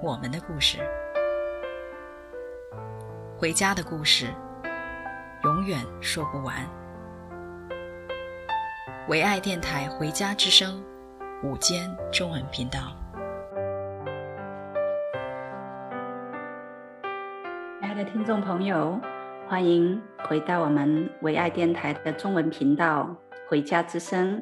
我们的故事，回家的故事，永远说不完。唯爱电台《回家之声》午间中文频道，亲爱的听众朋友，欢迎回到我们唯爱电台的中文频道《回家之声》。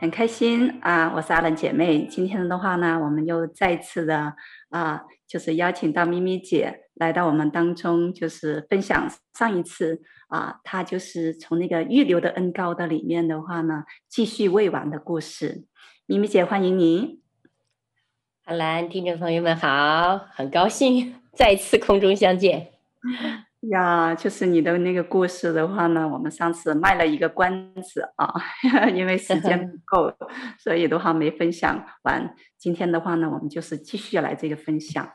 很开心啊！我是阿兰姐妹。今天的话呢，我们又再次的啊，就是邀请到咪咪姐来到我们当中，就是分享上一次啊，她就是从那个预留的恩高的里面的话呢，继续未完的故事。咪咪姐，欢迎您。阿兰，听众朋友们好，很高兴再次空中相见。呀，就是你的那个故事的话呢，我们上次卖了一个关子啊，因为时间不 够，所以的话没分享完。今天的话呢，我们就是继续来这个分享。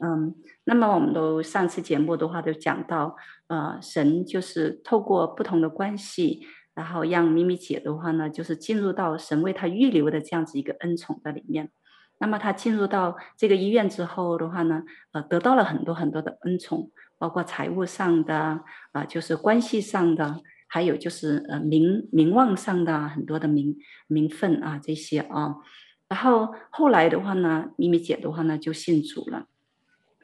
嗯，那么我们都上次节目的话都讲到，呃，神就是透过不同的关系，然后让咪咪姐的话呢，就是进入到神为她预留的这样子一个恩宠的里面。那么她进入到这个医院之后的话呢，呃，得到了很多很多的恩宠。包括财务上的啊、就是关系上的，还有就是呃名名望上的很多的名名分啊这些啊。然后后来的话呢，咪咪姐的话呢就信主了。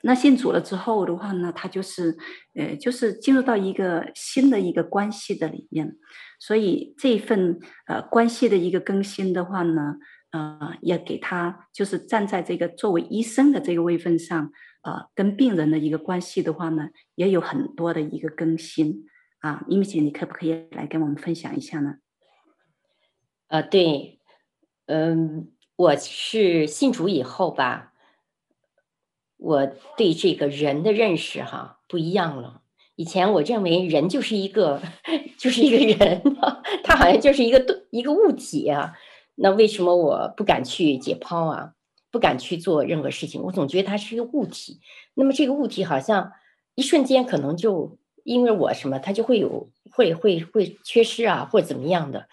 那信主了之后的话呢，她就是呃就是进入到一个新的一个关系的里面，所以这一份呃关系的一个更新的话呢，呃也给她就是站在这个作为医生的这个位份上。呃，跟病人的一个关系的话呢，也有很多的一个更新啊。咪咪姐，你可不可以来跟我们分享一下呢？呃，对，嗯，我是信主以后吧，我对这个人的认识哈不一样了。以前我认为人就是一个，就是一个人，他好像就是一个一个物体啊。那为什么我不敢去解剖啊？不敢去做任何事情，我总觉得它是一个物体。那么这个物体好像一瞬间可能就因为我什么，它就会有会会会缺失啊，或者怎么样的，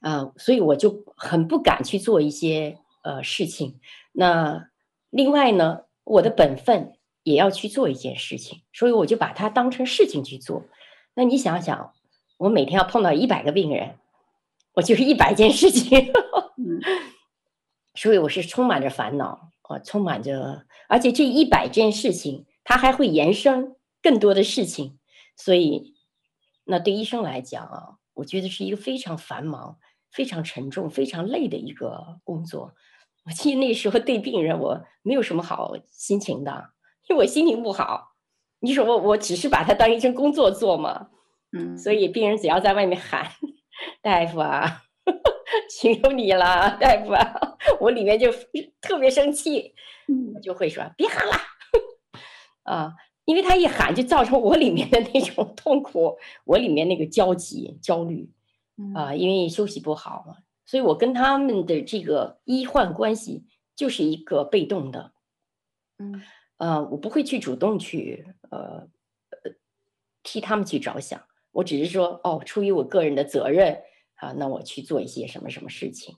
呃，所以我就很不敢去做一些呃事情。那另外呢，我的本分也要去做一件事情，所以我就把它当成事情去做。那你想想，我每天要碰到一百个病人，我就是一百件事情。嗯所以我是充满着烦恼，啊，充满着，而且这一百件事情，它还会延伸更多的事情，所以，那对医生来讲啊，我觉得是一个非常繁忙、非常沉重、非常累的一个工作。我记得那时候对病人，我没有什么好心情的，因为我心情不好。你说我，我只是把它当一份工作做嘛，嗯，所以病人只要在外面喊，大夫啊。请求你了，大夫啊，我里面就特别生气，我就会说别喊了，啊，因为他一喊就造成我里面的那种痛苦，我里面那个焦急、焦虑，啊，因为休息不好嘛，所以我跟他们的这个医患关系就是一个被动的，嗯，呃，我不会去主动去呃替他们去着想，我只是说哦，出于我个人的责任。啊，那我去做一些什么什么事情，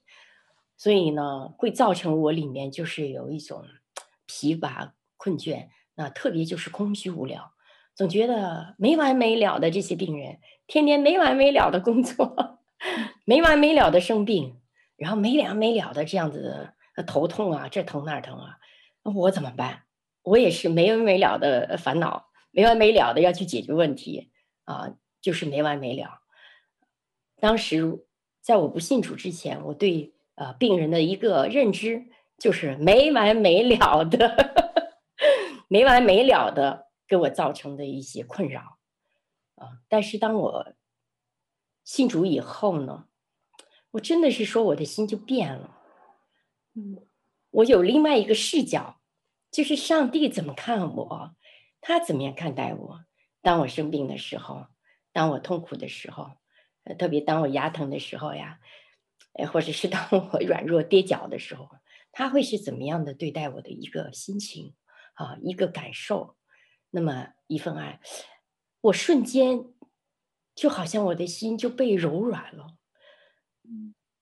所以呢，会造成我里面就是有一种疲乏、困倦，那特别就是空虚无聊，总觉得没完没了的这些病人，天天没完没了的工作，没完没了的生病，然后没完没了的这样子的头痛啊，这疼那疼啊，那我怎么办？我也是没完没了的烦恼，没完没了的要去解决问题啊，就是没完没了。当时在我不信主之前，我对呃病人的一个认知就是没完没了的，没完没了的给我造成的一些困扰啊。但是当我信主以后呢，我真的是说我的心就变了，嗯，我有另外一个视角就是上帝怎么看我，他怎么样看待我。当我生病的时候，当我痛苦的时候，特别当我牙疼的时候呀，或者是当我 软弱跌脚的时候，他会是怎么样的对待我的一个心情啊，一个感受。那么一份爱，我瞬间就好像我的心就被柔软了。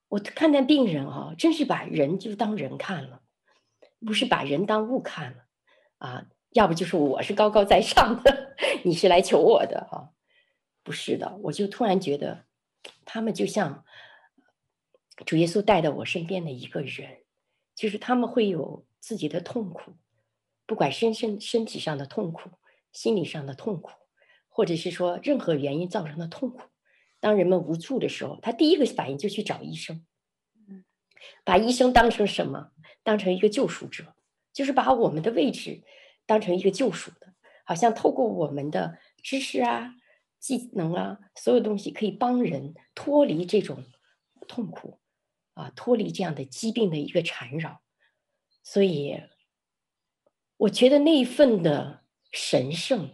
我看待病人哦，真是把人就当人看了，不是把人当物看了啊。要不就是我是高高在上的，你是来求我的啊？不是的，我就突然觉得，他们就像主耶稣带到我身边的一个人，就是他们会有自己的痛苦，不管身身身体上的痛苦、心理上的痛苦，或者是说任何原因造成的痛苦。当人们无助的时候，他第一个反应就去找医生，把医生当成什么？当成一个救赎者，就是把我们的位置。当成一个救赎的，好像透过我们的知识啊、技能啊，所有东西可以帮人脱离这种痛苦啊，脱离这样的疾病的一个缠绕。所以，我觉得那一份的神圣，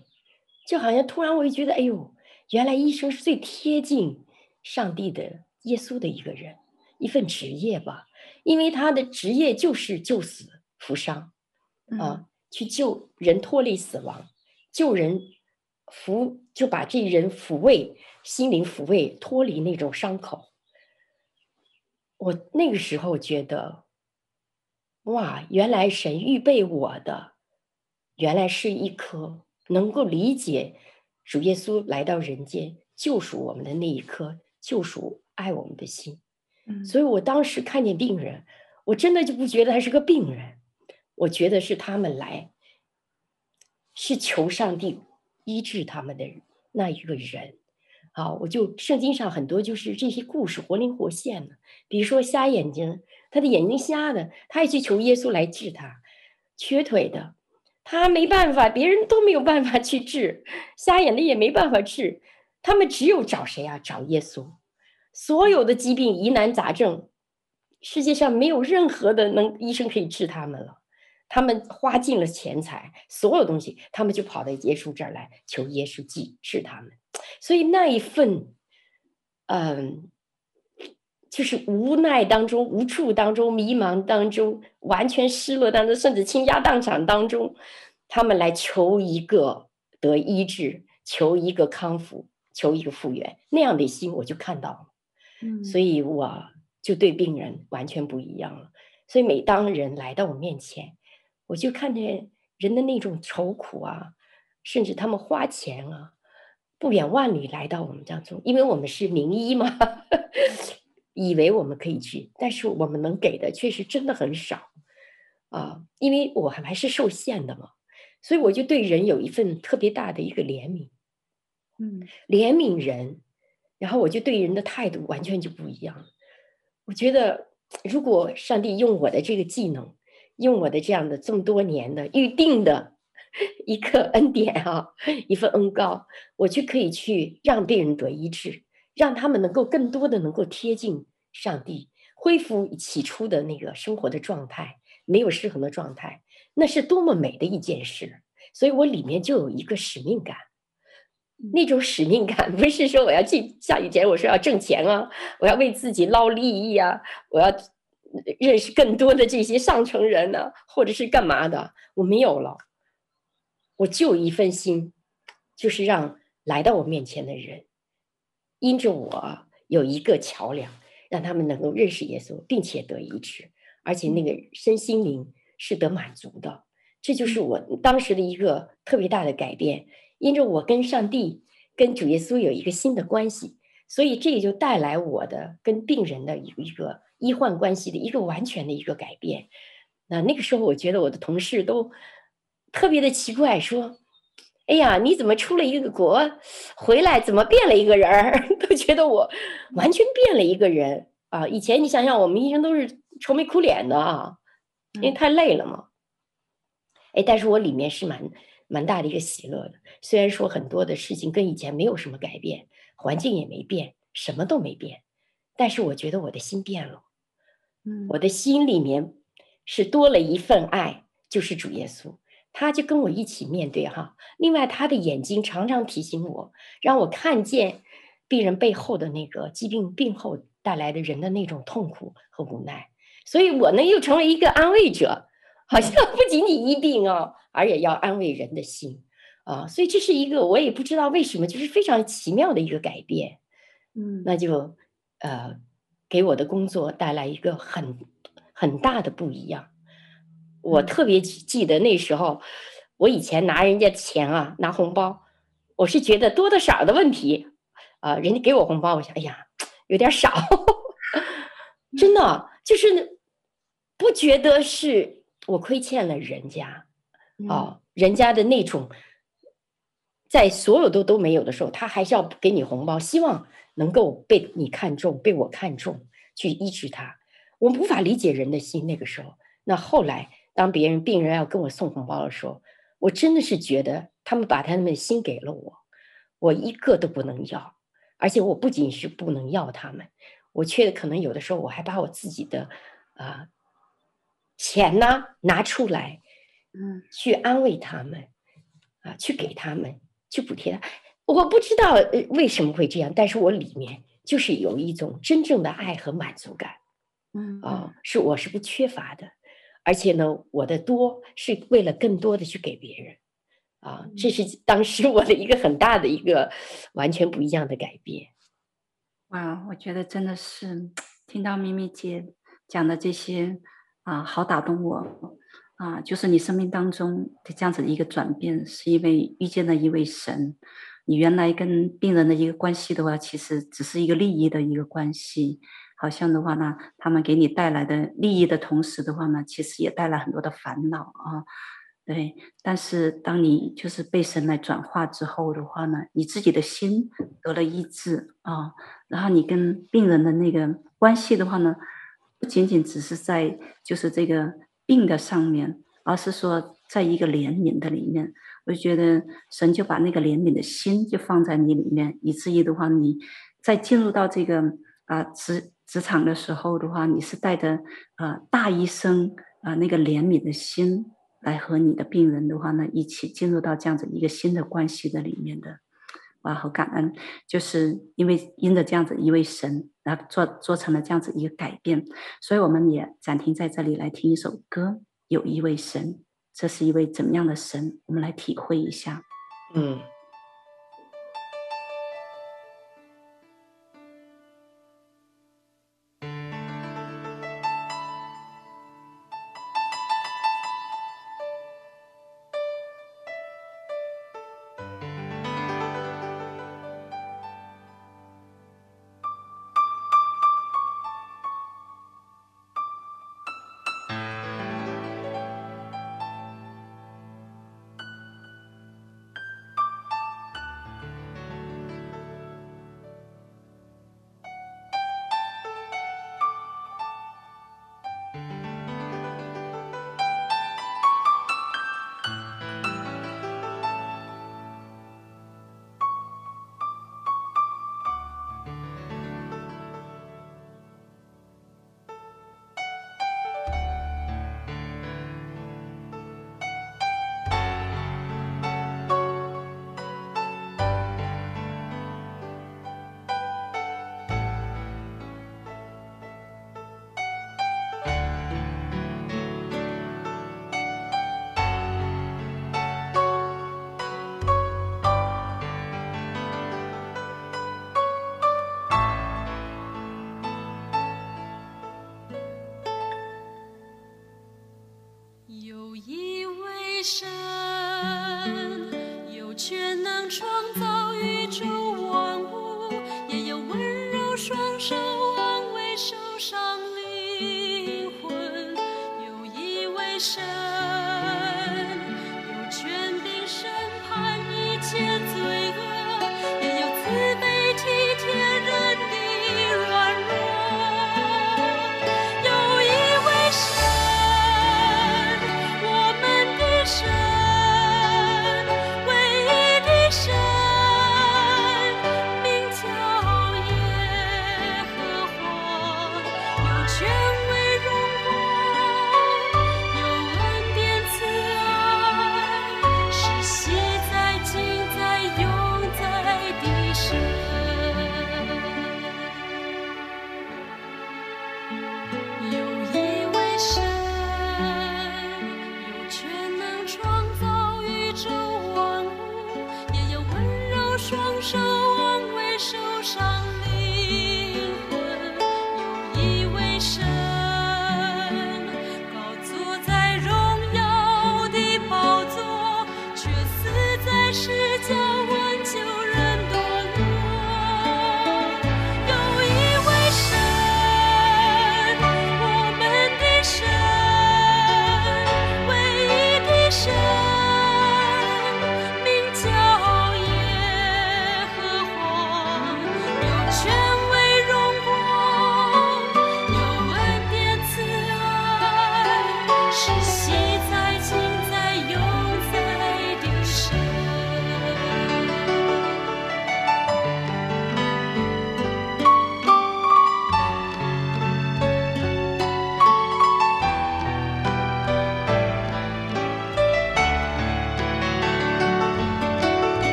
就好像突然我就觉得，哎呦，原来医生是最贴近上帝的耶稣的一个人，一份职业吧，因为他的职业就是救死扶伤啊。嗯去救人脱离死亡，救人抚就把这人抚慰心灵，抚慰脱离那种伤口。我那个时候觉得，哇，原来神预备我的，原来是一颗能够理解主耶稣来到人间救赎我们的那一颗救赎爱我们的心。嗯，所以我当时看见病人，我真的就不觉得他是个病人。我觉得是他们来，是求上帝医治他们的那一个人，好，我就圣经上很多就是这些故事活灵活现的，比如说瞎眼睛，他的眼睛瞎的，他也去求耶稣来治他；瘸腿的，他没办法，别人都没有办法去治，瞎眼的也没办法治，他们只有找谁啊？找耶稣。所有的疾病、疑难杂症，世界上没有任何的能医生可以治他们了。他们花尽了钱财，所有东西，他们就跑到耶稣这儿来求耶稣医治他们。所以那一份，嗯，就是无奈当中、无助当中、迷茫当中、完全失落当中，甚至倾家荡产当中，他们来求一个得医治，求一个康复，求一个复原，那样的心我就看到了。嗯，所以我就对病人完全不一样了。所以每当人来到我面前，我就看见人的那种愁苦啊，甚至他们花钱啊，不远万里来到我们当中，因为我们是名医嘛，以为我们可以去，但是我们能给的确实真的很少啊，因为我还还是受限的嘛，所以我就对人有一份特别大的一个怜悯，嗯，怜悯人，然后我就对人的态度完全就不一样。我觉得如果上帝用我的这个技能。用我的这样的这么多年的预定的 一个恩典啊，一份恩膏，我就可以去让病人得医治，让他们能够更多的能够贴近上帝，恢复起初的那个生活的状态，没有失衡的状态，那是多么美的一件事。所以我里面就有一个使命感，那种使命感不是说我要去像以前我说要挣钱啊，我要为自己捞利益啊，我要。认识更多的这些上层人呢、或者是干嘛的？我没有了，我就一份心，就是让来到我面前的人，因着我有一个桥梁，让他们能够认识耶稣，并且得医治，而且那个身心灵是得满足的。这就是我当时的一个特别大的改变。因着我跟上帝、跟主耶稣有一个新的关系，所以这也就带来我的跟病人的一个。医患关系的一个完全的一个改变，那那个时候我觉得我的同事都特别的奇怪，说：“哎呀，你怎么出了一个国回来，怎么变了一个人儿？” 都觉得我完全变了一个人啊！以前你想想，我们医生都是愁眉苦脸的啊，因为太累了嘛。哎，但是我里面是蛮蛮大的一个喜乐的，虽然说很多的事情跟以前没有什么改变，环境也没变，什么都没变，但是我觉得我的心变了。我的心里面是多了一份爱，就是主耶稣，他就跟我一起面对哈。另外，他的眼睛常常提醒我，让我看见病人背后的那个疾病病后带来的人的那种痛苦和无奈。所以我呢，又成为一个安慰者，好像不仅仅医病哦，而也要安慰人的心啊。所以这是一个我也不知道为什么，就是非常奇妙的一个改变。嗯，那就呃，给我的工作带来一个很很大的不一样。我特别记得那时候，我以前拿人家钱啊，拿红包，我是觉得多的少的问题啊，人家给我红包，我想，哎呀，有点少，真的就是。不觉得是我亏欠了人家，啊，人家的那种，在所有都都没有的时候，他还是要给你红包，希望能够被你看中，被我看中，去医治他。我们无法理解人的心。那个时候，那后来当别人病人要跟我送红包的时候，我真的是觉得他们把他们的心给了我，我一个都不能要，而且我不仅是不能要他们，我却可能有的时候我还把我自己的啊。钱呢，拿出来，嗯，去安慰他们，啊，去给他们，去补贴他。我不知道为什么会这样，但是我里面就是有一种真正的爱和满足感，嗯，啊，是我是不缺乏的，而且呢，我的多是为了更多的去给别人，啊，这是当时我的一个很大的一个完全不一样的改变。哇，我觉得真的是听到咪咪姐讲的这些。啊，好打动我啊！就是你生命当中的这样子的一个转变，是因为遇见了一位神。你原来跟病人的一个关系的话，其实只是一个利益的一个关系。好像的话呢，他们给你带来的利益的同时的话呢，其实也带来很多的烦恼啊。对，但是当你就是被神来转化之后的话呢，你自己的心得了医治啊，然后你跟病人的那个关系的话呢，不仅仅只是在就是这个病的上面，而是说在一个怜悯的里面，我就觉得神就把那个怜悯的心就放在你里面，以至于的话，你在进入到这个啊职职场的时候的话，你是带着啊大医生啊那个怜悯的心来和你的病人的话呢，一起进入到这样子一个新的关系的里面的。哇，好感恩，就是因为因着这样子一位神，然后做做成了这样子一个改变，所以我们也暂停在这里来听一首歌。有一位神，这是一位怎么样的神？我们来体会一下。嗯。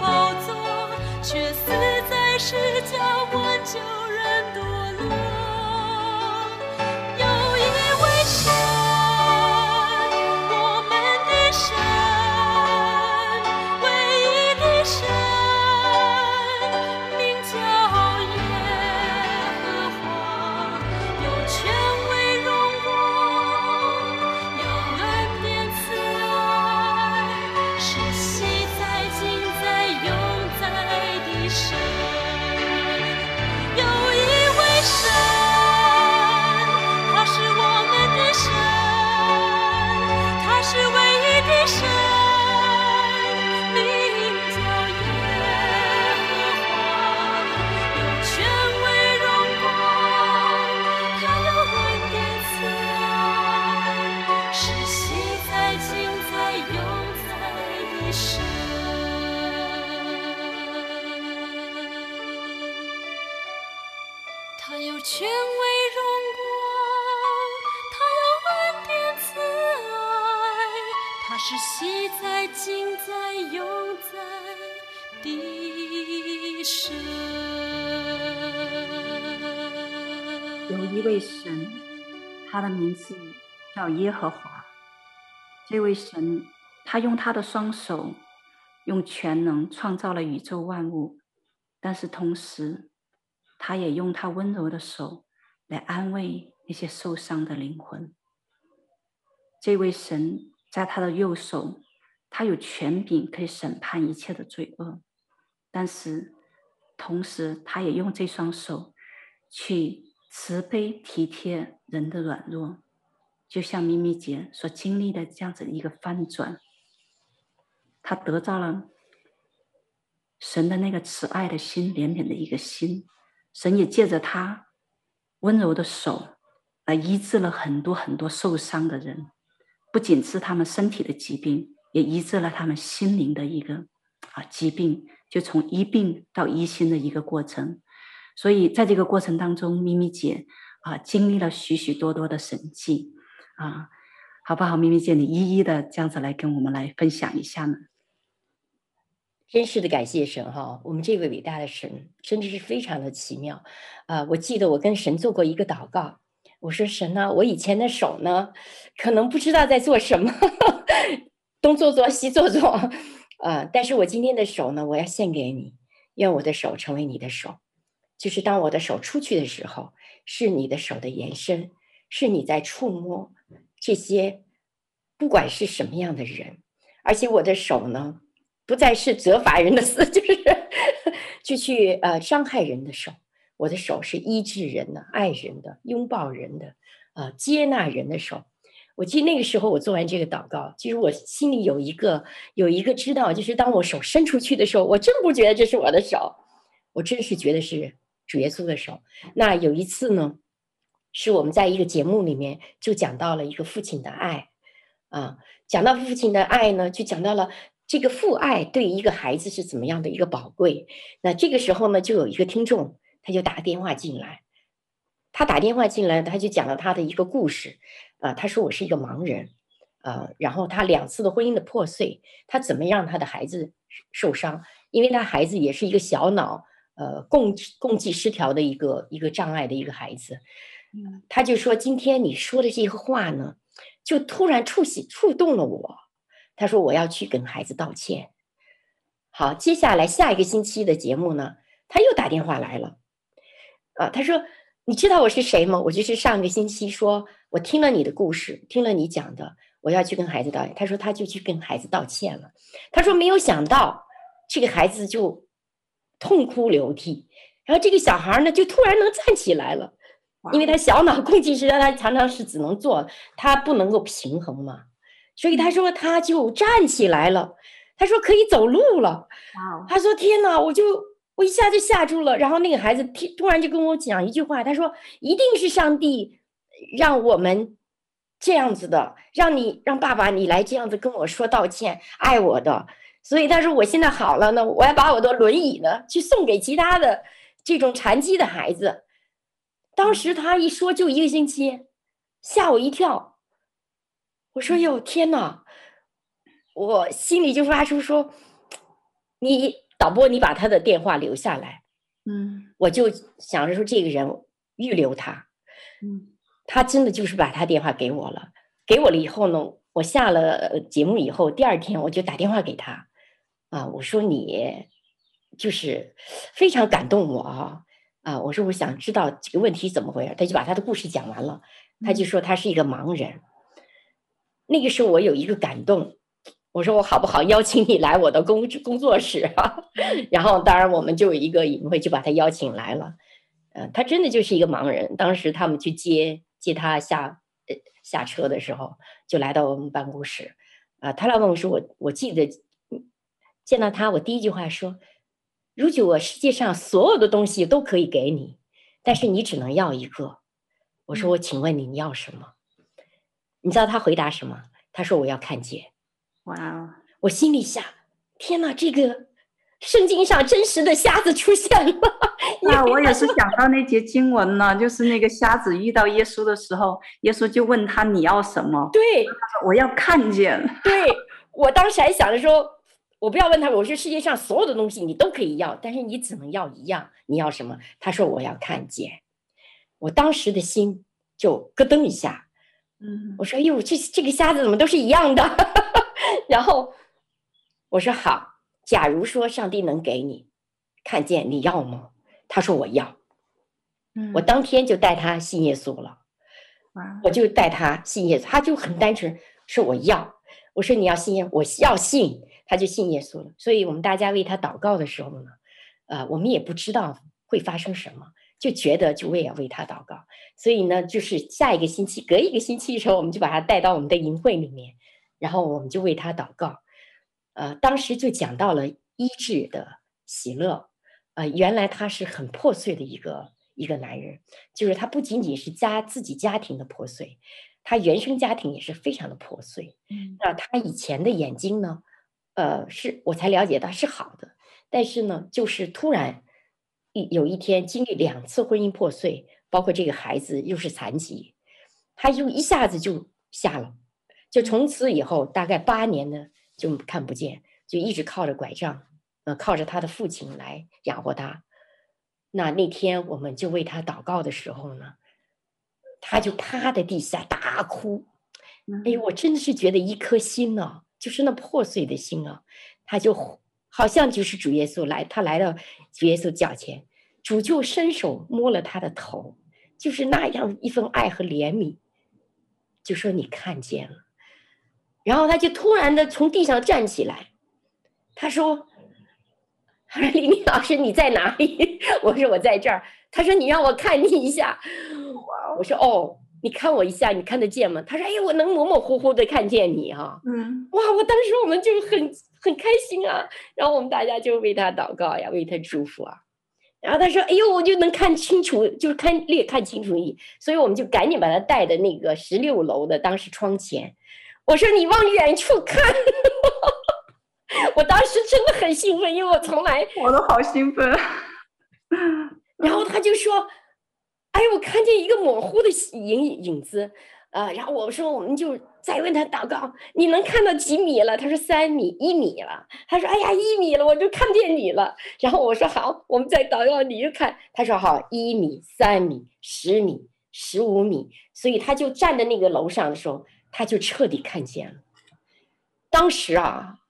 宝座，却死在世家万教人堆。耶和华。这位神，他用他的双手，用全能创造了宇宙万物，但是同时，他也用他温柔的手来安慰那些受伤的灵魂。这位神在他的右手，他有权柄可以审判一切的罪恶，但是同时，他也用这双手去。慈悲体贴人的软弱，就像咪咪姐所经历的这样子一个翻转，她得到了神的那个慈爱的心、怜悯的一个心。神也借着她温柔的手，来医治了很多很多受伤的人，不仅是他们身体的疾病，也医治了他们心灵的一个啊疾病，就从医病到医心的一个过程。所以，在这个过程当中，咪咪姐啊，经历了许许多多的神迹啊，好不好？咪咪姐，你一一的这样子来跟我们来分享一下呢？真是的，感谢神哈！我们这位伟大的神，真的是非常的奇妙啊！我记得我跟神做过一个祷告，我说神呢，我以前的手呢，可能不知道在做什么，东做做西做做啊，但是我今天的手呢，我要献给你，愿我的手成为你的手。就是当我的手出去的时候，是你的手的延伸，是你在触摸这些，不管是什么样的人，而且我的手呢，不再是责罚人的死，就是就去呃伤害人的手，我的手是医治人的、爱人的、拥抱人的、呃接纳人的手。我记得那个时候我做完这个祷告，其实我心里有一个有一个知道，就是当我手伸出去的时候，我真不觉得这是我的手，我真是觉得是。主耶稣的手。那有一次呢，是我们在一个节目里面就讲到了一个父亲的爱，啊，讲到父亲的爱呢，就讲到了这个父爱对一个孩子是怎么样的一个宝贵。那这个时候呢，就有一个听众，他就打电话进来，他打电话进来，他就讲了他的一个故事，啊，他说我是一个盲人，啊，然后他两次的婚姻的破碎，他怎么让他的孩子受伤？因为他孩子也是一个小脑。呃，共共济失调的一个一个障碍的一个孩子，他就说：“今天你说的这个话呢，就突然触喜触动了我。”他说：“我要去跟孩子道歉。”好，接下来下一个星期的节目呢，他又打电话来了，啊，他说：“你知道我是谁吗？我就是上个星期说我听了你的故事，听了你讲的，我要去跟孩子道歉。”他说他就去跟孩子道歉了。他说没有想到这个孩子就。痛哭流涕，然后这个小孩呢，就突然能站起来了，因为他小脑共济失调，他常常是只能坐，他不能够平衡嘛，所以他说他就站起来了，他说可以走路了，他说天哪，我就我一下就吓住了，然后那个孩子突突然就跟我讲一句话，他说一定是上帝让我们这样子的，让你让爸爸你来这样子跟我说道歉，爱我的。所以他说我现在好了呢，我要把我的轮椅呢去送给其他的这种残疾的孩子，当时他一说就一个星期，吓我一跳。我说哟天哪！我心里就发出说，你导播，你把他的电话留下来。嗯，我就想着说这个人预留他。嗯，他真的就是把他电话给我了。给我了以后呢，我下了节目以后，第二天我就打电话给他。啊，我说你就是非常感动我啊。啊，我说我想知道这个问题怎么回事。他就把他的故事讲完了。他就说他是一个盲人。那个时候我有一个感动。我说我好不好邀请你来我的工工作室啊？然后当然我们就有一个隐晦就把他邀请来了。呃，他真的就是一个盲人。当时他们去接接他下呃下车的时候，就来到我们办公室。啊，他来问我说我我记得见到他，我第一句话说：如果我世界上所有的东西都可以给你，但是你只能要一个。我说我请问你你要什么？你知道他回答什么？他说我要看见。哇！我心里想，天哪，这个圣经上真实的瞎子出现了。那我也是想到那节经文呢，就是那个瞎子遇到耶稣的时候，耶稣就问他你要什么？对，我要看见。对，我当时还想着说，我不要问他，我说世界上所有的东西你都可以要，但是你只能要一样，你要什么？他说我要看见。我当时的心就咯噔一下，嗯，我说哎呦，这这个瞎子怎么都是一样的？然后我说好，假如说上帝能给你看见，你要吗？他说我要。嗯，我当天就带他信耶稣了。哇，我就带他信耶稣，他就很单纯说我要。我说你要信耶，我要信，他就信耶稣了。所以我们大家为他祷告的时候呢，呃，我们也不知道会发生什么，就觉得就为要为他祷告。所以呢，就是下一个星期，隔一个星期的时候，我们就把他带到我们的营会里面。然后我们就为他祷告，呃，当时就讲到了医治的喜乐，呃，原来他是很破碎的一个一个男人，就是他不仅仅是家自己家庭的破碎，他原生家庭也是非常的破碎。嗯，那他以前的眼睛呢，呃，是我才了解到是好的，但是呢，就是突然一有一天经历两次婚姻破碎，包括这个孩子又是残疾，他就一下子就瞎了。就从此以后，大概八年呢，就看不见，就一直靠着拐杖，呃，靠着他的父亲来养活他。那那天我们就为他祷告的时候呢，他就趴在地下大哭。哎呦，我真的是觉得一颗心呢、啊，就是那破碎的心啊，他就好像就是主耶稣来，他来到主耶稣脚前，主就伸手摸了他的头，就是那样一份爱和怜悯，就说你看见了。然后他就突然的从地上站起来，他说：“他说李敏老师你在哪里？” 我说：“我在这儿。”他说：“你让我看你一下。”我说：“哦，你看我一下，你看得见吗？”他说：“哎，我能模模糊糊的看见你哈。”嗯，哇，我当时我们就很很开心啊，然后我们大家就为他祷告呀，为他祝福啊。然后他说：“哎呦，我就能看清楚，就是看略看清楚你。”所以我们就赶紧把他带的那个十六楼的当时窗前。我说你往远处看，我当时真的很兴奋，因为我从来我都好兴奋。然后他就说：“哎，我看见一个模糊的影影子，啊、呃。”然后我说：“我们就再问他祷告，你能看到几米了？”他说：“三米，一米了。”他说：“哎呀，一米了，我就看见你了。”然后我说：“好，我们再祷告，你就看。”他说：“好，一米、三米、十米、十五米。”所以他就站在那个楼上的时候。他就彻底看见了。当时啊，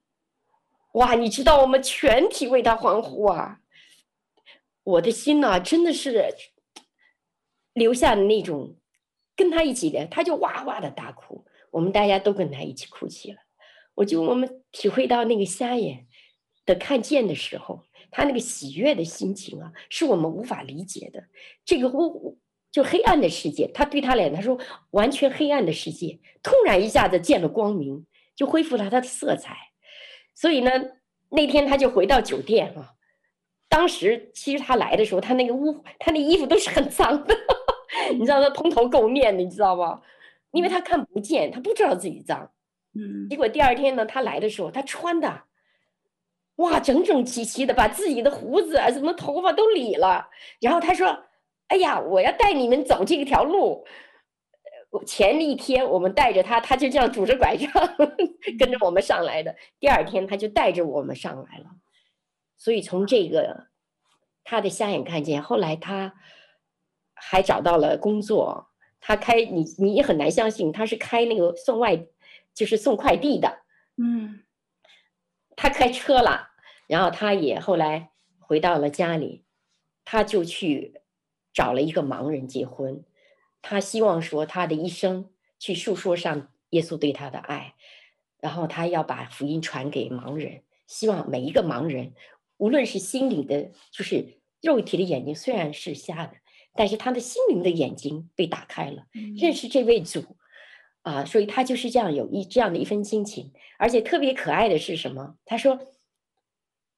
哇，你知道我们全体为他欢呼啊！我的心呐，真的是留下的那种，跟他一起的，他就哇哇的大哭，我们大家都跟他一起哭泣了。我就我们体会到那个瞎眼的看见的时候，他那个喜悦的心情啊，是我们无法理解的。这个我。就黑暗的世界，他对他来讲，他说完全黑暗的世界，突然一下子见了光明，就恢复了他的色彩。所以呢，那天他就回到酒店啊。当时其实他来的时候，他那个屋，他那衣服都是很脏的，你知道他蓬头垢面的，你知道吗？因为他看不见，他不知道自己脏。嗯。结果第二天呢，他来的时候，他穿的，哇，整整齐齐的，把自己的胡子啊、什么头发都理了。然后他说。哎呀，我要带你们走这条路。前一天我们带着他，他就这样拄着拐杖 跟着我们上来的。第二天他就带着我们上来了。所以从这个他的瞎眼看见，后来他还找到了工作。他开你你也很难相信，他是开那个送外，就是送快递的。嗯，他开车了，然后他也后来回到了家里，他就去找了一个盲人结婚。他希望说他的一生去诉说上耶稣对他的爱，然后他要把福音传给盲人，希望每一个盲人，无论是心里的，就是肉体的眼睛虽然是瞎的，但是他的心灵的眼睛被打开了，认识这位主，啊，所以他就是这样有一这样的一份心情，而且特别可爱的是什么？他说，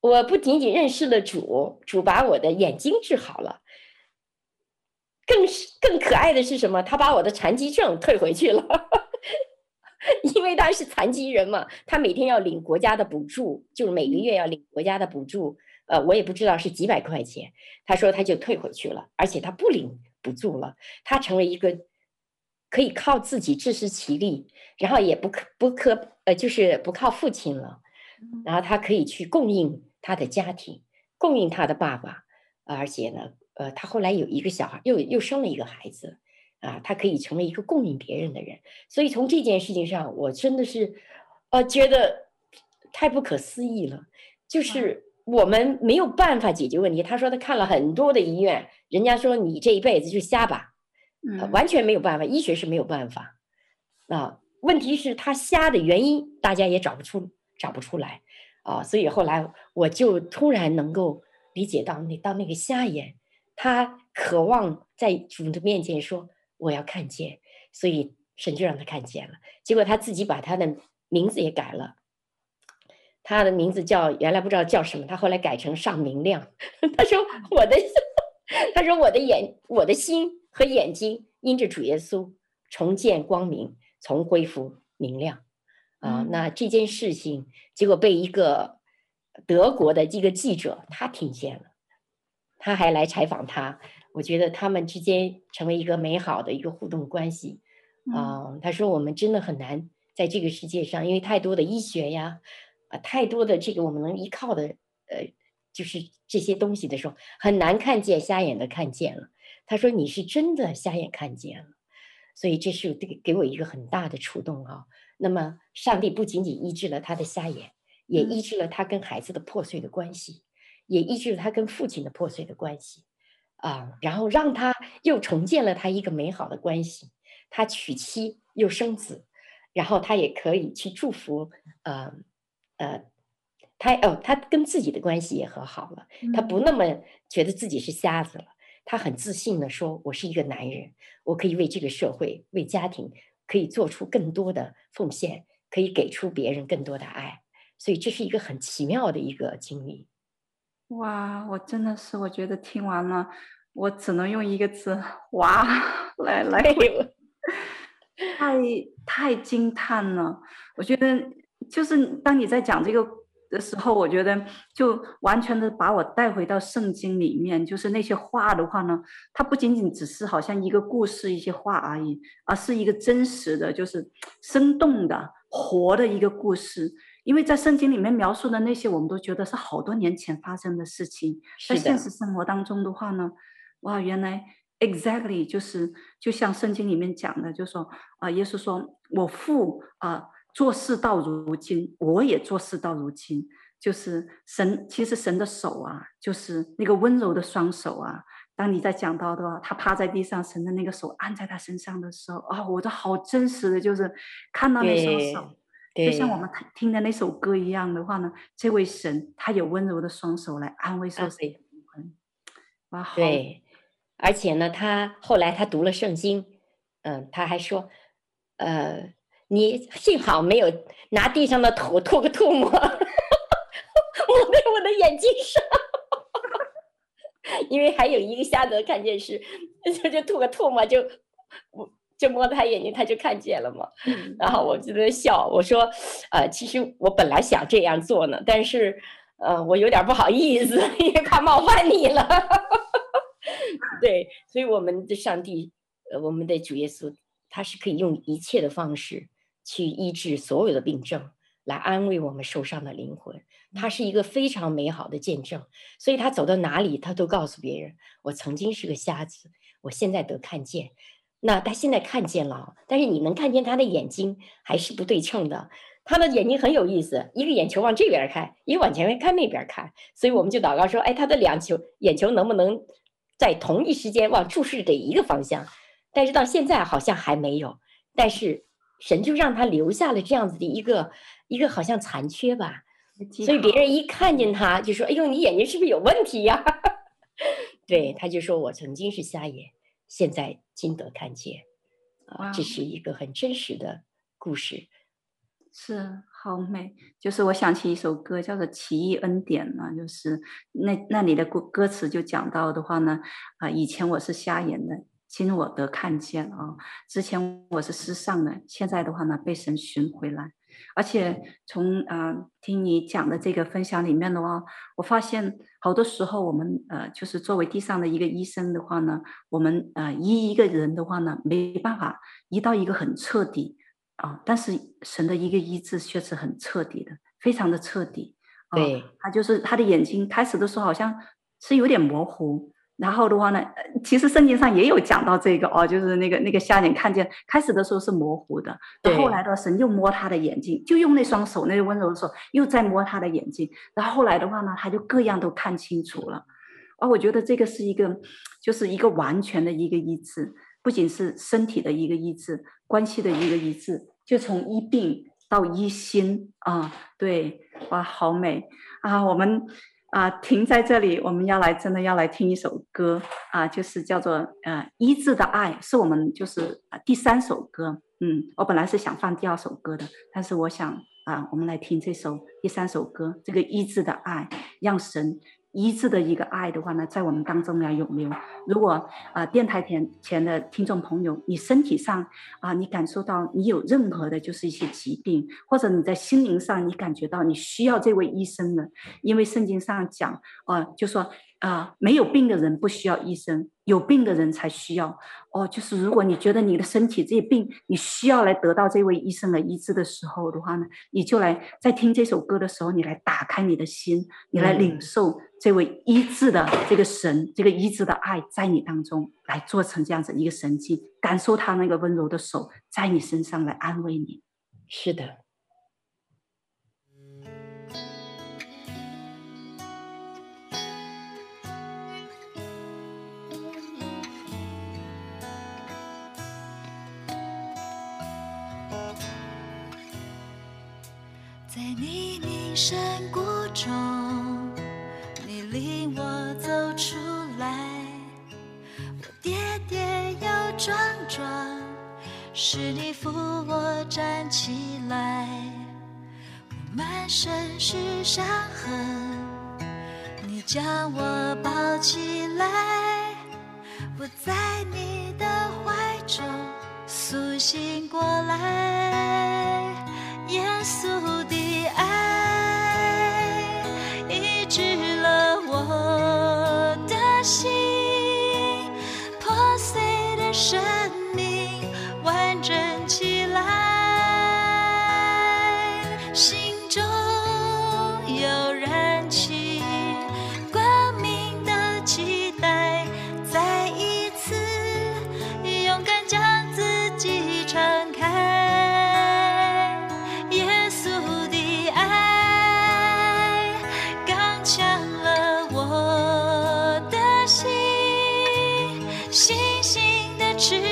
我不仅仅认识了主，主把我的眼睛治好了。更是更可爱的是什么？他把我的残疾证退回去了，因为他是残疾人嘛，他每天要领国家的补助，就是每个月要领国家的补助。呃，我也不知道是几百块钱。他说他就退回去了，而且他不领补助了，他成为一个可以靠自己自食其力，然后也不可不可呃，就是不靠父亲了，然后他可以去供应他的家庭，供应他的爸爸，而且呢。呃，他后来有一个小孩，又又生了一个孩子，啊，他可以成为一个供应别人的人。所以从这件事情上，我真的是，呃，觉得太不可思议了。就是我们没有办法解决问题。他说他看了很多的医院，人家说你这一辈子就瞎吧，呃，完全没有办法，医学是没有办法。啊，问题是他瞎的原因，大家也找不出，找不出来。啊，所以后来我就突然能够理解到那到那个瞎眼。他渴望在主的面前说：“我要看见。”所以神就让他看见了。结果他自己把他的名字也改了，他的名字叫原来不知道叫什么，他后来改成尚明亮。他说：“我的，他说我的眼，我的心和眼睛因着主耶稣重见光明，重恢复明亮。”啊，那这件事情结果被一个德国的一个记者他听见了。他还来采访他，我觉得他们之间成为一个美好的一个互动关系。啊、嗯，他说我们真的很难在这个世界上，因为太多的医学呀，啊，太多的这个我们能依靠的，呃，就是这些东西的时候，很难看见瞎眼的看见了。他说你是真的瞎眼看见了，所以这是给给我一个很大的触动啊。那么上帝不仅仅医治了他的瞎眼，也医治了他跟孩子的破碎的关系。也医治了他跟父亲的破碎的关系，啊，然后让他又重建了他一个美好的关系。他娶妻又生子，然后他也可以去祝福，呃，呃，他哦，他跟自己的关系也和好了。他不那么觉得自己是瞎子了，他很自信的说：“我是一个男人，我可以为这个社会、为家庭，可以做出更多的奉献，可以给出别人更多的爱。”所以这是一个很奇妙的一个经历。哇，我真的是，我觉得听完了，我只能用一个字“哇”来来回，太太惊叹了。我觉得就是当你在讲这个的时候，我觉得就完全的把我带回到圣经里面，就是那些话的话呢，它不仅仅只是好像一个故事、一些话而已，而是一个真实的就是生动的、活的一个故事。因为在圣经里面描述的那些，我们都觉得是好多年前发生的事情，在现实生活当中的话呢，哇，原来 exactly 就是就像圣经里面讲的，就说啊，耶稣说，我父啊做事到如今，我也做事到如今，就是神，其实神的手啊，就是那个温柔的双手啊。当你在讲到的话，他趴在地上，神的那个手按在他身上的时候，啊，我都好真实的就是看到那双手。就像我们听的那首歌一样的话呢，这位神他有温柔的双手来安慰受谁的灵魂。哇，好。对，而且呢，他后来他读了圣经，嗯，他还说，呃，你幸好没有拿地上的土吐个唾沫，抹在我的眼睛上，因为还有一个瞎子看见是，就就吐个唾沫就我。就摸他眼睛，他就看见了嘛。然后我就在笑，我说：“呃，其实我本来想这样做呢，但是，呃，我有点不好意思，因为怕冒犯你了。对，所以我们的上帝，呃，我们的主耶稣，他是可以用一切的方式去医治所有的病症，来安慰我们受伤的灵魂。他是一个非常美好的见证，所以他走到哪里，他都告诉别人：我曾经是个瞎子，我现在得看见。那他现在看见了，但是你能看见他的眼睛还是不对称的。他的眼睛很有意思，一个眼球往这边看，一个往前面看那边看。所以我们就祷告说：哎，他的两球眼球能不能在同一时间往注视着一个方向？但是到现在好像还没有。但是神就让他留下了这样子的一个一个好像残缺吧。所以别人一看见他就说：哎呦，你眼睛是不是有问题呀？对，他就说我曾经是瞎眼。现在今得看见，啊，这是一个很真实的故事，是好美。就是我想起一首歌，叫做《奇异恩典》呢，就是那那里的歌歌词就讲到的话呢，啊，以前我是瞎眼的，今我得看见啊，之前我是失丧的，现在的话呢，被神寻回来。而且从啊、呃、听你讲的这个分享里面的话，我发现好多时候我们呃就是作为地上的一个医生的话呢，我们呃医一个人的话呢，没办法医到一个很彻底啊、呃，但是神的一个医治却是很彻底的，非常的彻底。呃、对，他就是他的眼睛开始的时候好像是有点模糊。然后的话呢，其实圣经上也有讲到这个哦，就是那个那个瞎眼看见，开始的时候是模糊的，对后来的神又摸他的眼睛，就用那双手，那个温柔的手又在摸他的眼睛，然后后来的话呢，他就各样都看清楚了。哦，我觉得这个是一个，就是一个完全的一个医治，不仅是身体的一个医治，关系的一个医治，就从医病到医心啊，对，哇，好美啊，我们。啊，停在这里，我们要来，真的要来听一首歌啊，就是叫做呃《医治的爱》，是我们就是第三首歌。嗯，我本来是想放第二首歌的，但是我想啊，我们来听这首第三首歌，这个《医治的爱》，让神。医治的一个爱的话呢，在我们当中来涌流。如果啊、电台前前的听众朋友，你身体上啊、你感受到你有任何的，就是一些疾病，或者你在心灵上你感觉到你需要这位医生呢？因为圣经上讲啊、呃，就说。啊、呃，没有病的人不需要医生，有病的人才需要。哦，就是如果你觉得你的身体这些病，你需要来得到这位医生的医治的时候的话呢，你就来在听这首歌的时候，你来打开你的心，你来领受这位医治的这个神，嗯、这个医治的爱在你当中来做成这样子一个神迹，感受他那个温柔的手在你身上来安慰你。是的。山谷中，你领我走出来，我跌跌又撞撞，是你扶我站起来。我满身是伤痕，你将我抱起来，我在你的怀中苏醒过来，耶稣的星星的翅膀。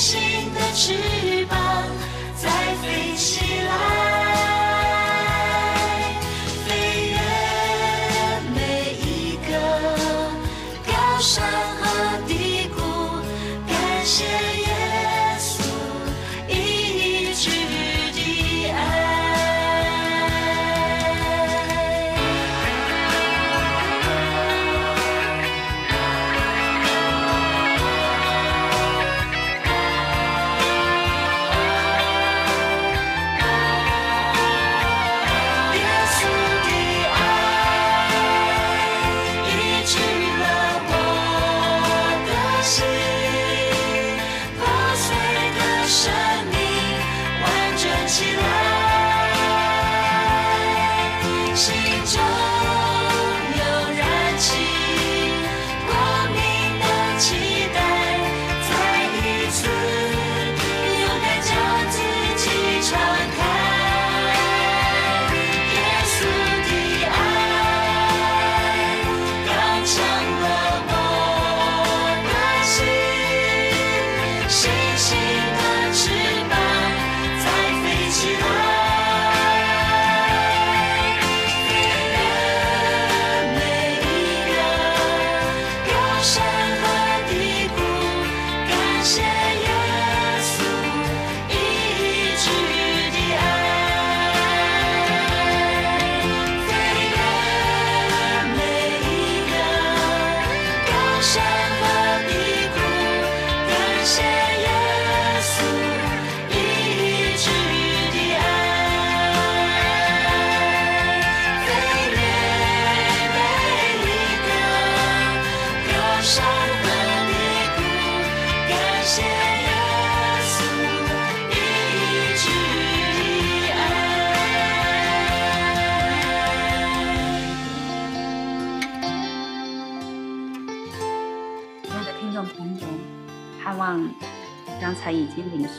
新的翅膀。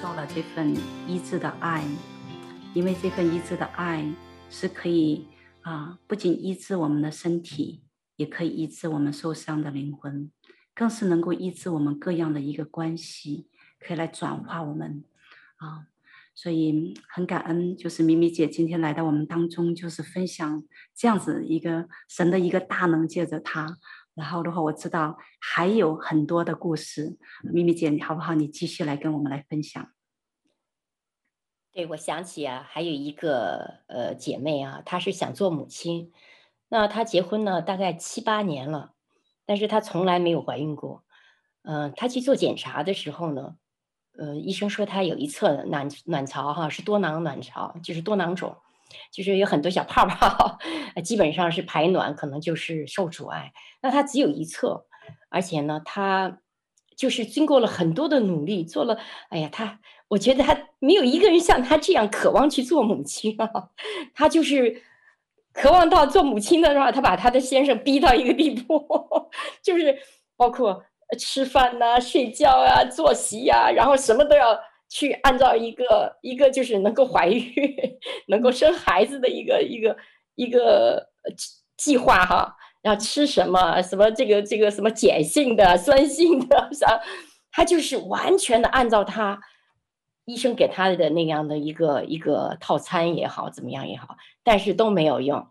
受了这份医治的爱，因为这份医治的爱是可以啊，不仅医治我们的身体，也可以医治我们受伤的灵魂，更是能够医治我们各样的一个关系，可以来转化我们啊。所以很感恩，就是咪咪姐今天来到我们当中，就是分享这样子一个神的一个大能，借着她。然后的话，我知道还有很多的故事，咪咪姐，你好不好？你继续来跟我们来分享。对，我想起啊，还有一个呃姐妹啊，她是想做母亲，那她结婚呢，大概七八年了，但是她从来没有怀孕过。嗯、呃，她去做检查的时候呢，呃，医生说她有一侧卵卵巢哈是多囊卵巢，就是多囊肿。就是有很多小泡泡，基本上是排卵可能就是受阻碍。那他只有一侧，而且呢，他就是经过了很多的努力，做了。哎呀，他我觉得他没有一个人像他这样渴望去做母亲啊。他就是渴望到做母亲的话，他把他的先生逼到一个地步，就是包括吃饭呐、睡觉啊、作息呀、然后什么都要。去按照一个一个就是能够怀孕、能够生孩子的一个一个一个计划哈，然后吃什么什么这个这个什么碱性的、酸性的，啥，他就是完全的按照他医生给他的那样的一个一个套餐也好，怎么样也好，但是都没有用，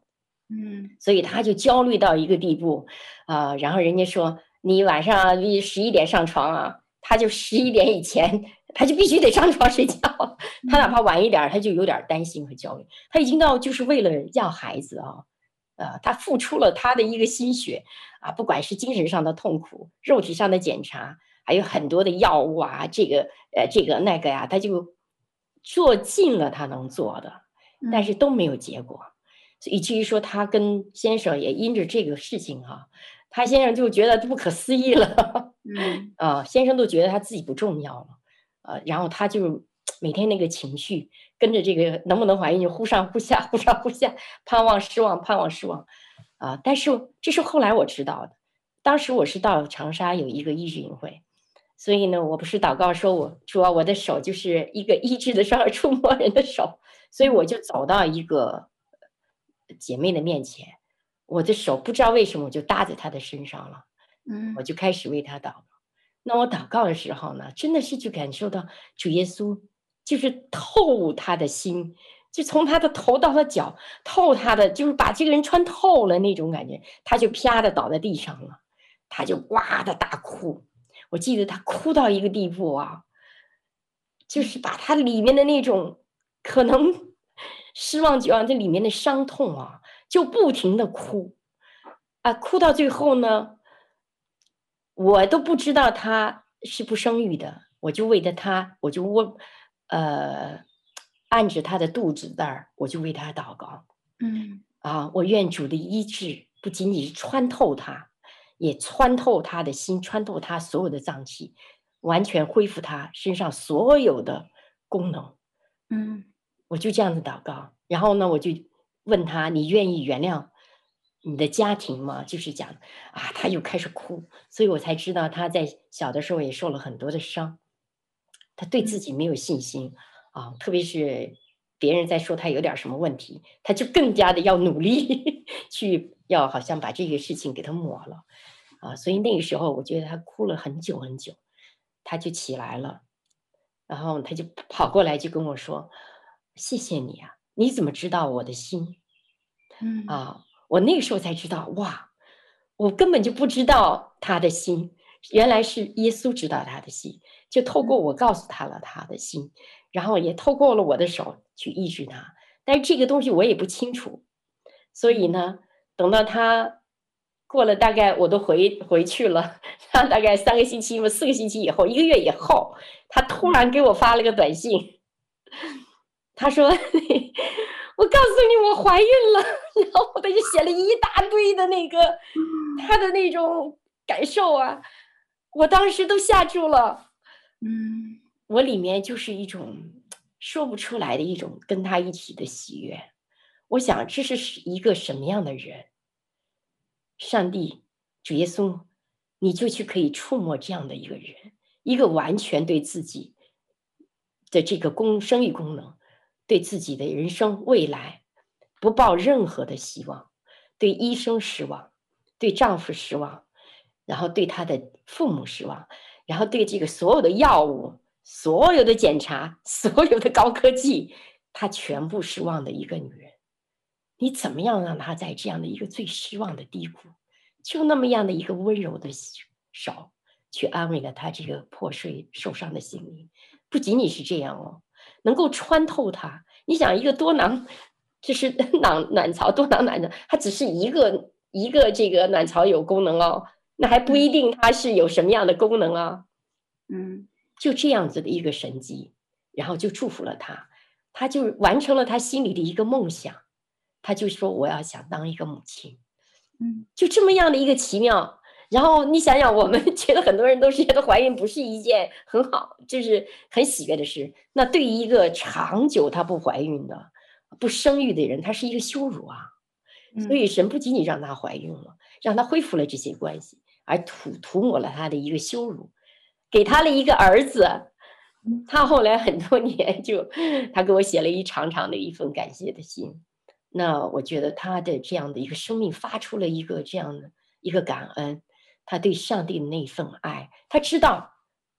嗯，所以他就焦虑到一个地步啊、呃，然后人家说你晚上你十一点上床啊。他就十一点以前他就必须得上床睡觉。他哪怕晚一点，他就有点担心和焦虑。他已经到就是为了要孩子啊，呃，他付出了他的一个心血啊，不管是精神上的痛苦、肉体上的检查，还有很多的药物啊，这个呃这个那个呀，他就做尽了他能做的，但是都没有结果，以至于说他跟先生也因着这个事情哈、啊，他先生就觉得不可思议了，嗯 啊，先生都觉得他自己不重要了。呃，然后他就每天那个情绪跟着这个能不能怀孕就忽上忽下，忽上忽下，盼望失望，盼望失望，啊、呃！但是这是后来我知道的，当时我是到长沙有一个医治营会，所以呢，我不是祷告说我主要我的手就是一个医治的双手 触摸人的手，所以我就走到一个姐妹的面前，我的手不知道为什么我就搭在她的身上了，嗯，我就开始为她祷告。那我祷告的时候呢，真的是就感受到主耶稣就是透他的心，就从他的头到他脚透他的，就是把这个人穿透了那种感觉，他就啪的倒在地上了，他就哇的大哭。我记得他哭到一个地步啊，就是把他里面的那种可能 失望绝望这里面的伤痛啊，就不停的哭啊，哭到最后呢。我都不知道他是不生育的，我就为着他，我就问，呃，按着他的肚子那儿，我就为他祷告。嗯，啊，我愿主的医治不仅仅是穿透他，也穿透他的心，穿透他所有的脏器，完全恢复他身上所有的功能。嗯，我就这样子祷告，然后呢，我就问他：你愿意原谅？你的家庭嘛，就是讲啊，他又开始哭，所以我才知道他在小的时候也受了很多的伤，他对自己没有信心啊，特别是别人在说他有点什么问题，他就更加的要努力 去要好像把这个事情给他抹了啊，所以那个时候我觉得他哭了很久很久，他就起来了，然后他就跑过来就跟我说：“谢谢你啊，你怎么知道我的心？”嗯啊。我那个时候才知道，哇，我根本就不知道他的心，原来是耶稣知道他的心，就透过我告诉他了他的心，然后也透过了我的手去医治他。但是这个东西我也不清楚，所以呢，等到他过了大概我都回回去了，他大概三个星期嘛，四个星期以后，一个月以后，他突然给我发了个短信，他说。我告诉你，我怀孕了，然后他就写了一大堆的那个他的那种感受啊，我当时都吓住了。嗯，我里面就是一种说不出来的一种跟他一起的喜悦。我想这是一个什么样的人？上帝，主耶稣，你就去可以触摸这样的一个人，一个完全对自己的这个功生育功能。对自己的人生未来不抱任何的希望，对医生失望，对丈夫失望，然后对她的父母失望，然后对这个所有的药物、所有的检查、所有的高科技，她全部失望的一个女人，你怎么样让她在这样的一个最失望的低谷，就那么样的一个温柔的手去安慰了她这个破碎受伤的心灵？不仅仅是这样哦。能够穿透它，你想一个多囊，就是 囊卵巢多囊卵巢，它只是一个一个这个卵巢有功能哦，那还不一定它是有什么样的功能啊。嗯，就这样子的一个神迹，然后就祝福了他，他就完成了他心里的一个梦想，他就说我要想当一个母亲，嗯，就这么样的一个奇妙。然后你想想，我们 觉得很多人都是觉得怀孕不是一件很好，就是很喜悦的事。那对于一个长久她不怀孕的、不生育的人，她是一个羞辱啊。所以神不仅仅让她怀孕了，让她恢复了这些关系，而涂涂抹了她的一个羞辱，给她了一个儿子。他后来很多年就，他给我写了一长长的一封感谢的信。那我觉得他的这样的一个生命发出了一个这样的一个感恩。他对上帝的那份爱，他知道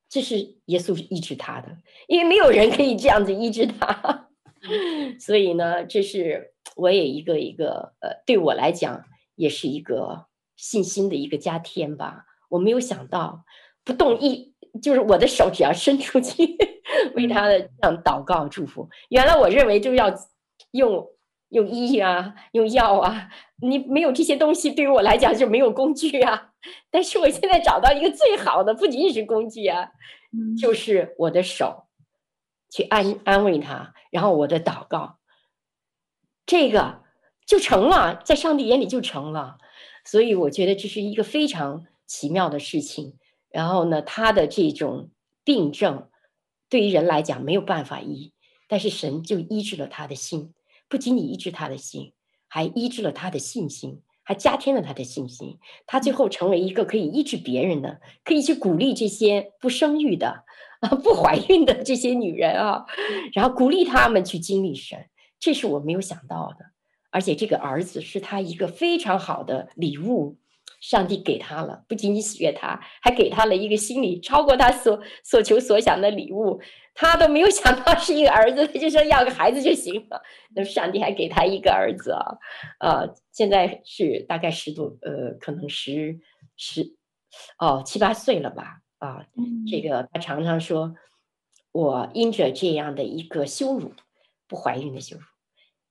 这是耶稣医治他的，因为没有人可以这样子医治他，所以呢，这是我也一个一个呃，对我来讲也是一个信心的一个加添吧。我没有想到，不动一就是我的手只要伸出去，为他的这样祷告祝福。原来我认为就要用用医啊，用药啊，你没有这些东西，对于我来讲就没有工具啊。但是我现在找到一个最好的，不仅仅是工具啊，就是我的手，去安安慰他，然后我的祷告，这个就成了，在上帝眼里就成了。所以我觉得这是一个非常奇妙的事情。然后呢，他的这种病症，对于人来讲没有办法医，但是神就医治了他的心，不仅仅医治他的心，还医治了他的信心，还加添了他的信心。他最后成为一个可以医治别人的，可以去鼓励这些不生育的啊、不怀孕的这些女人啊，然后鼓励他们去经历神。这是我没有想到的，而且这个儿子是他一个非常好的礼物。上帝给他了，不仅仅喜悦他，还给他了一个心里超过他所所求所想的礼物。他都没有想到是一个儿子，他就说要个孩子就行了。那上帝还给他一个儿子啊，呃，现在是大概十多，呃，可能十十哦七八岁了吧？啊，这个他常常说，我因着这样的一个羞辱，不怀孕的羞辱，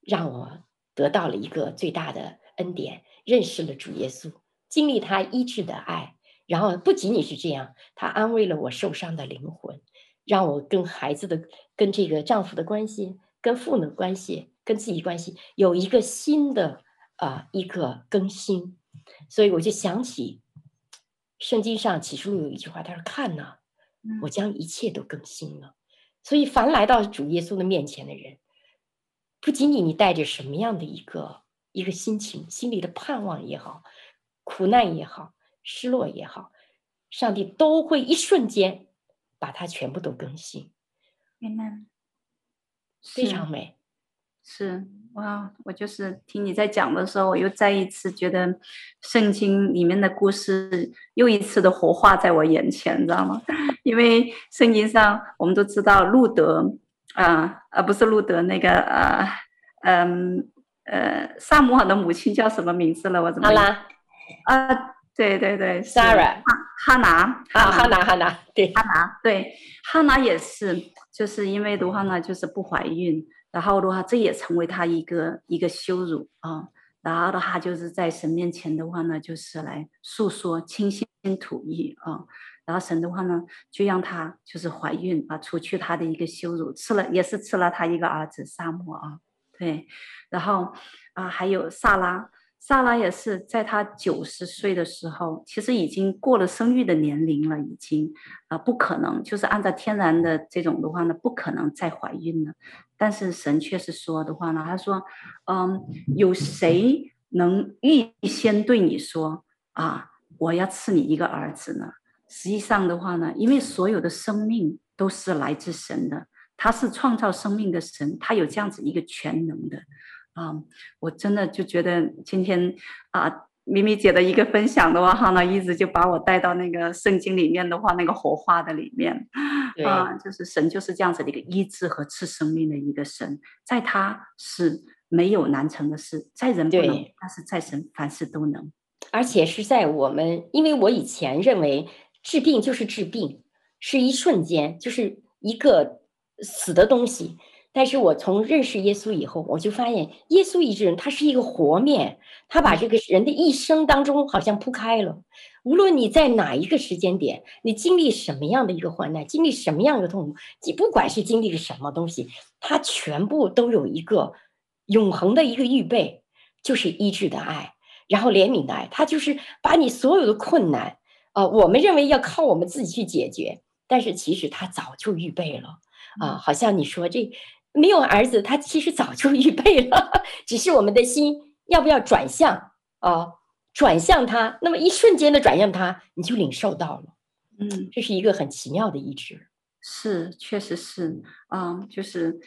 让我得到了一个最大的恩典，认识了主耶稣。经历他医治的爱，然后不仅仅是这样，他安慰了我受伤的灵魂，让我跟孩子的、跟这个丈夫的关系、跟父母的关系、跟自己关系有一个新的啊、呃、一个更新。所以我就想起圣经上起初有一句话，他说：“看呐，我将一切都更新了。”所以凡来到主耶稣的面前的人，不仅仅你带着什么样的一个一个心情、心里的盼望也好。苦难也好，失落也好，上帝都会一瞬间把它全部都更新。明白，非常美。是哇，我就是听你在讲的时候，我又再一次觉得圣经里面的故事又一次的活化在我眼前，你知道吗？因为圣经上我们都知道路德啊，而不是路德那个呃嗯呃撒母耳的母亲叫什么名字了？我怎么？好啦。啊，对对对，Sarah，哈哈拿，啊哈拿。哈拿，对。哈拿，对哈拿也是，就是因为的话呢，就是不怀孕，然后的话，这也成为他一个一个羞辱啊，然后的话，就是在神面前的话呢，就是来诉说倾心吐意啊，然后神的话呢，就让他就是怀孕啊，除去他的一个羞辱，吃了也是吃了他一个儿子萨摩啊，对，然后啊还有萨拉。萨拉也是在她九十岁的时候，其实已经过了生育的年龄了，已经啊、不可能，就是按照天然的这种的话呢，不可能再怀孕了。但是神却是说的话呢，他说，嗯，有谁能预先对你说啊，我要赐你一个儿子呢？实际上的话呢，因为所有的生命都是来自神的，他是创造生命的神，他有这样子一个全能的。啊、嗯，我真的就觉得今天啊，咪咪姐的一个分享的话，哈呢，一直就把我带到那个圣经里面的话，那个活化的里面，啊，就是神就是这样子的一个医治和赐生命的一个神，在他是没有难成的事，在人不能，但是在神凡事都能，而且是在我们，因为我以前认为治病就是治病，是一瞬间，就是一个死的东西。但是我从认识耶稣以后，我就发现耶稣医治人，他是一个活面，他把这个人的一生当中好像铺开了。无论你在哪一个时间点，你经历什么样的一个患难，经历什么样的痛苦，你不管是经历了什么东西，他全部都有一个永恒的一个预备，就是医治的爱，然后怜悯的爱，他就是把你所有的困难，呃，我们认为要靠我们自己去解决，但是其实他早就预备了啊，好像你说这。没有儿子，他其实早就预备了，只是我们的心要不要转向啊？转向他，那么一瞬间的转向他，你就领受到了。嗯，这是一个很奇妙的意志。是，确实是啊、嗯，就是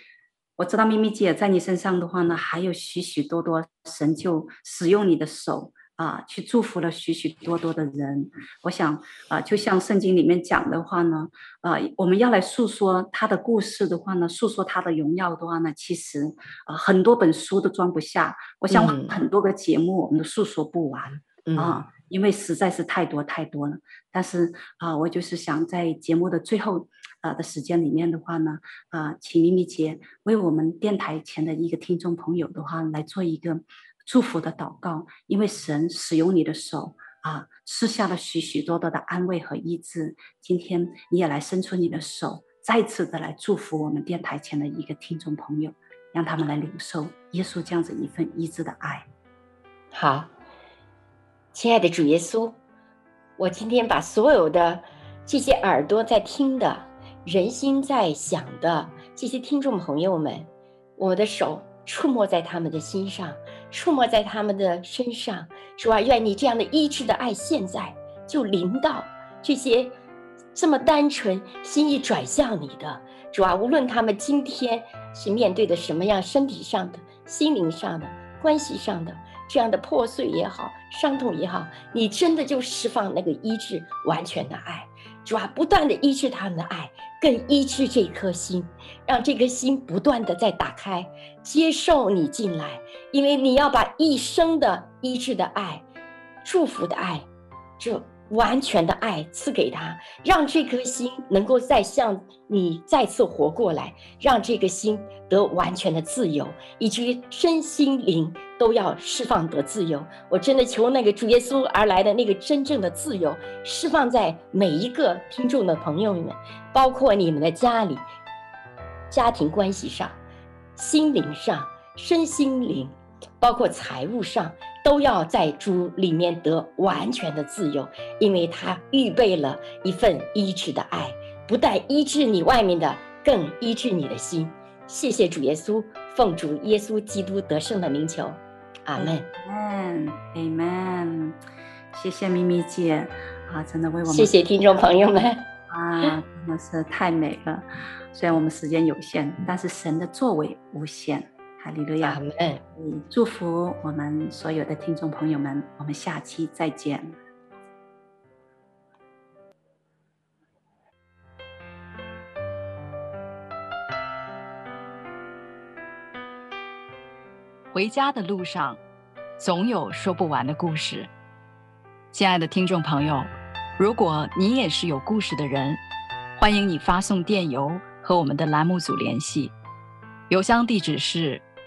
我知道咪咪姐在你身上的话呢，还有许许多多神就使用你的手。啊，去祝福了许许多多的人。我想啊，就像圣经里面讲的话呢，啊，我们要来诉说他的故事的话呢，诉说他的荣耀的话呢，其实啊，很多本书都装不下。我想很多个节目我们都诉说不完、嗯、啊。因为实在是太多太多了。但是啊，我就是想在节目的最后啊的时间里面的话呢，啊，请咪咪姐为我们电台前的一个听众朋友的话来做一个祝福的祷告，因为神使用你的手啊，赐下了许许多多的安慰和医治。今天你也来伸出你的手，再次的来祝福我们电台前的一个听众朋友，让他们来领受耶稣这样子一份医治的爱。好。亲爱的主耶稣，我今天把所有的这些耳朵在听的、人心在想的这些听众朋友们，我的手触摸在他们的心上，触摸在他们的身上，主啊，愿你这样的医治的爱现在就临到这些这么单纯、心意转向你的主啊，无论他们今天是面对的什么样身体上的、心灵上的、关系上的。这样的破碎也好，伤痛也好，你真的就释放那个医治完全的爱，主啊，不断的医治他们的爱，更医治这颗心，让这颗心不断的在打开，接受你进来，因为你要把一生的医治的爱、祝福的爱，这。完全的爱赐给他，让这颗心能够再向你再次活过来，让这个心得完全的自由，以及身心灵都要释放得自由。我真的求那个主耶稣而来的那个真正的自由，释放在每一个听众的朋友们，包括你们的家里、家庭关系上、心灵上、身心灵，包括财务上。都要在主里面得完全的自由，因为他预备了一份医治的爱，不但医治你外面的，更医治你的心。谢谢主耶稣，奉主耶稣基督得胜的名求，阿门。嗯，Amen。谢谢咪咪姐啊，真的为我们。谢谢听众朋友们啊，真的是太美了。虽然我们时间有限，但是神的作为无限。哈利路亚，嗯，祝福我们所有的听众朋友们，我们下期再见。回家的路上，总有说不完的故事。亲爱的听众朋友，如果你也是有故事的人，欢迎你发送电邮和我们的栏目组联系，邮箱地址是。